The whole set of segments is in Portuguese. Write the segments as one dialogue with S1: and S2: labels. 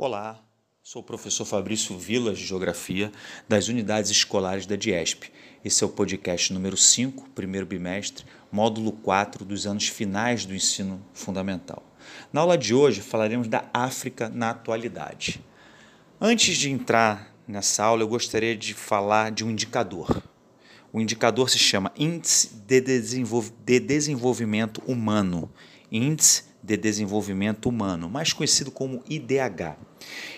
S1: Olá, sou o professor Fabrício Vilas de Geografia das unidades escolares da DIESP. Esse é o podcast número 5, primeiro bimestre, módulo 4 dos anos finais do ensino fundamental. Na aula de hoje falaremos da África na atualidade. Antes de entrar nessa aula, eu gostaria de falar de um indicador. O indicador se chama Índice de, Desenvolvimento Humano. Índice de Desenvolvimento Humano, mais conhecido como IDH.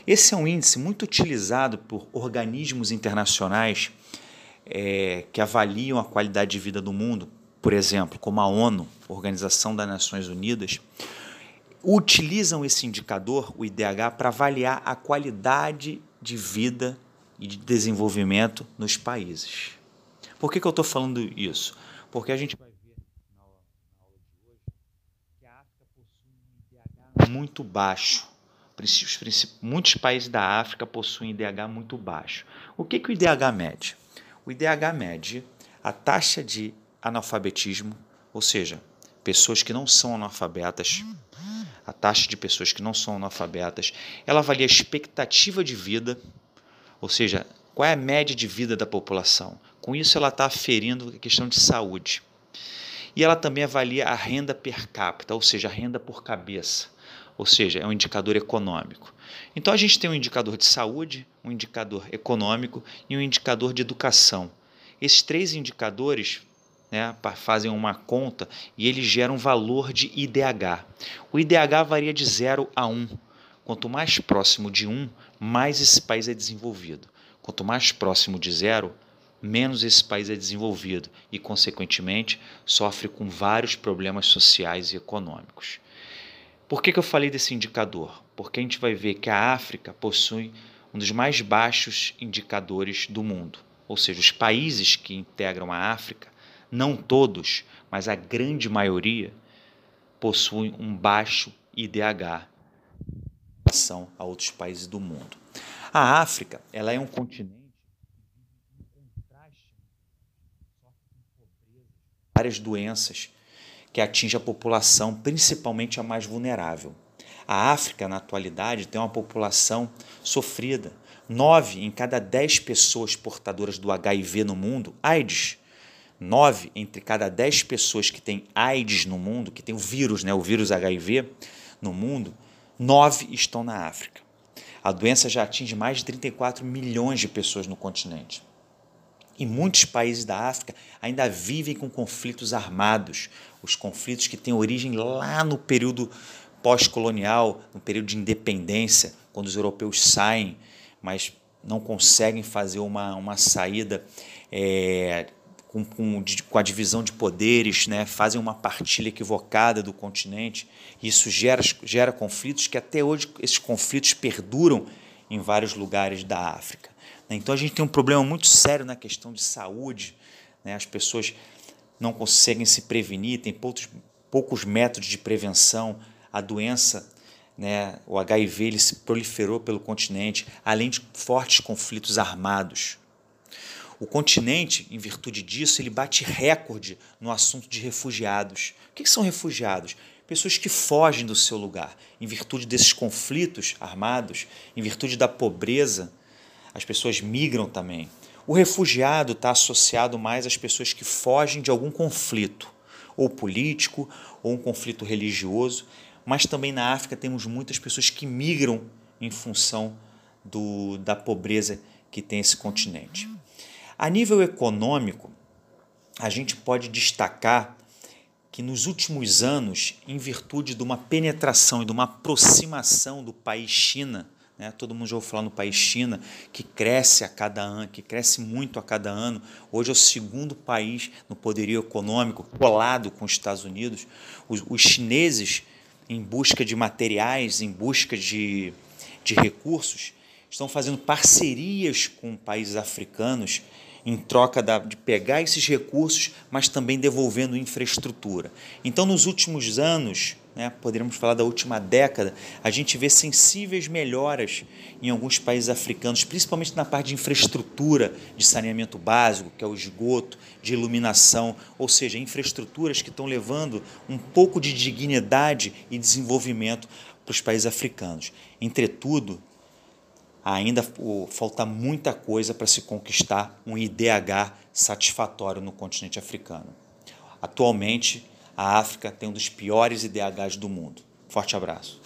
S1: Esse é um índice muito utilizado por organismos internacionais é, que avaliam a qualidade de vida do mundo, por exemplo, como a ONU, Organização das Nações Unidas, utilizam esse indicador, o IDH, para avaliar a qualidade de vida e de desenvolvimento nos países. Por que, que eu estou falando isso? Porque a gente vai muito baixo. Muitos países da África possuem IDH muito baixo. O que, que o IDH mede? O IDH mede a taxa de analfabetismo, ou seja, pessoas que não são analfabetas, a taxa de pessoas que não são analfabetas. Ela avalia a expectativa de vida, ou seja, qual é a média de vida da população. Com isso, ela está aferindo a questão de saúde. E ela também avalia a renda per capita, ou seja, a renda por cabeça ou seja, é um indicador econômico. Então a gente tem um indicador de saúde, um indicador econômico e um indicador de educação. Esses três indicadores né, fazem uma conta e eles geram um valor de IDH. O IDH varia de 0 a 1. Quanto mais próximo de 1, mais esse país é desenvolvido. Quanto mais próximo de zero, menos esse país é desenvolvido e, consequentemente, sofre com vários problemas sociais e econômicos. Por que, que eu falei desse indicador? Porque a gente vai ver que a África possui um dos mais baixos indicadores do mundo. Ou seja, os países que integram a África, não todos, mas a grande maioria, possuem um baixo IDH em relação a outros países do mundo. A África ela é um continente várias doenças que atinge a população, principalmente a mais vulnerável. A África, na atualidade, tem uma população sofrida. Nove em cada dez pessoas portadoras do HIV no mundo, AIDS. Nove entre cada dez pessoas que têm AIDS no mundo, que tem o vírus, né, o vírus HIV no mundo, nove estão na África. A doença já atinge mais de 34 milhões de pessoas no continente. E muitos países da África ainda vivem com conflitos armados, os conflitos que têm origem lá no período pós-colonial, no período de independência, quando os europeus saem, mas não conseguem fazer uma, uma saída é, com, com, com, a divisão de poderes, né? fazem uma partilha equivocada do continente. Isso gera, gera conflitos que até hoje esses conflitos perduram em vários lugares da África. Né? Então a gente tem um problema muito sério na questão de saúde. Né? As pessoas não conseguem se prevenir, tem poucos, poucos métodos de prevenção. A doença, né, o HIV, ele se proliferou pelo continente, além de fortes conflitos armados. O continente, em virtude disso, ele bate recorde no assunto de refugiados. O que são refugiados? Pessoas que fogem do seu lugar, em virtude desses conflitos armados, em virtude da pobreza, as pessoas migram também. O refugiado está associado mais às pessoas que fogem de algum conflito, ou político, ou um conflito religioso, mas também na África temos muitas pessoas que migram em função do, da pobreza que tem esse continente. A nível econômico, a gente pode destacar que nos últimos anos, em virtude de uma penetração e de uma aproximação do país China né? Todo mundo já ouviu falar no país China, que cresce a cada ano, que cresce muito a cada ano. Hoje é o segundo país no poderio econômico, colado com os Estados Unidos. Os, os chineses, em busca de materiais, em busca de, de recursos, estão fazendo parcerias com países africanos em troca de pegar esses recursos, mas também devolvendo infraestrutura. Então, nos últimos anos, né, poderíamos falar da última década, a gente vê sensíveis melhoras em alguns países africanos, principalmente na parte de infraestrutura de saneamento básico, que é o esgoto, de iluminação, ou seja, infraestruturas que estão levando um pouco de dignidade e desenvolvimento para os países africanos. Entretudo, ainda falta muita coisa para se conquistar um IDH satisfatório no continente africano. Atualmente, a África tem um dos piores IDHs do mundo. Forte abraço.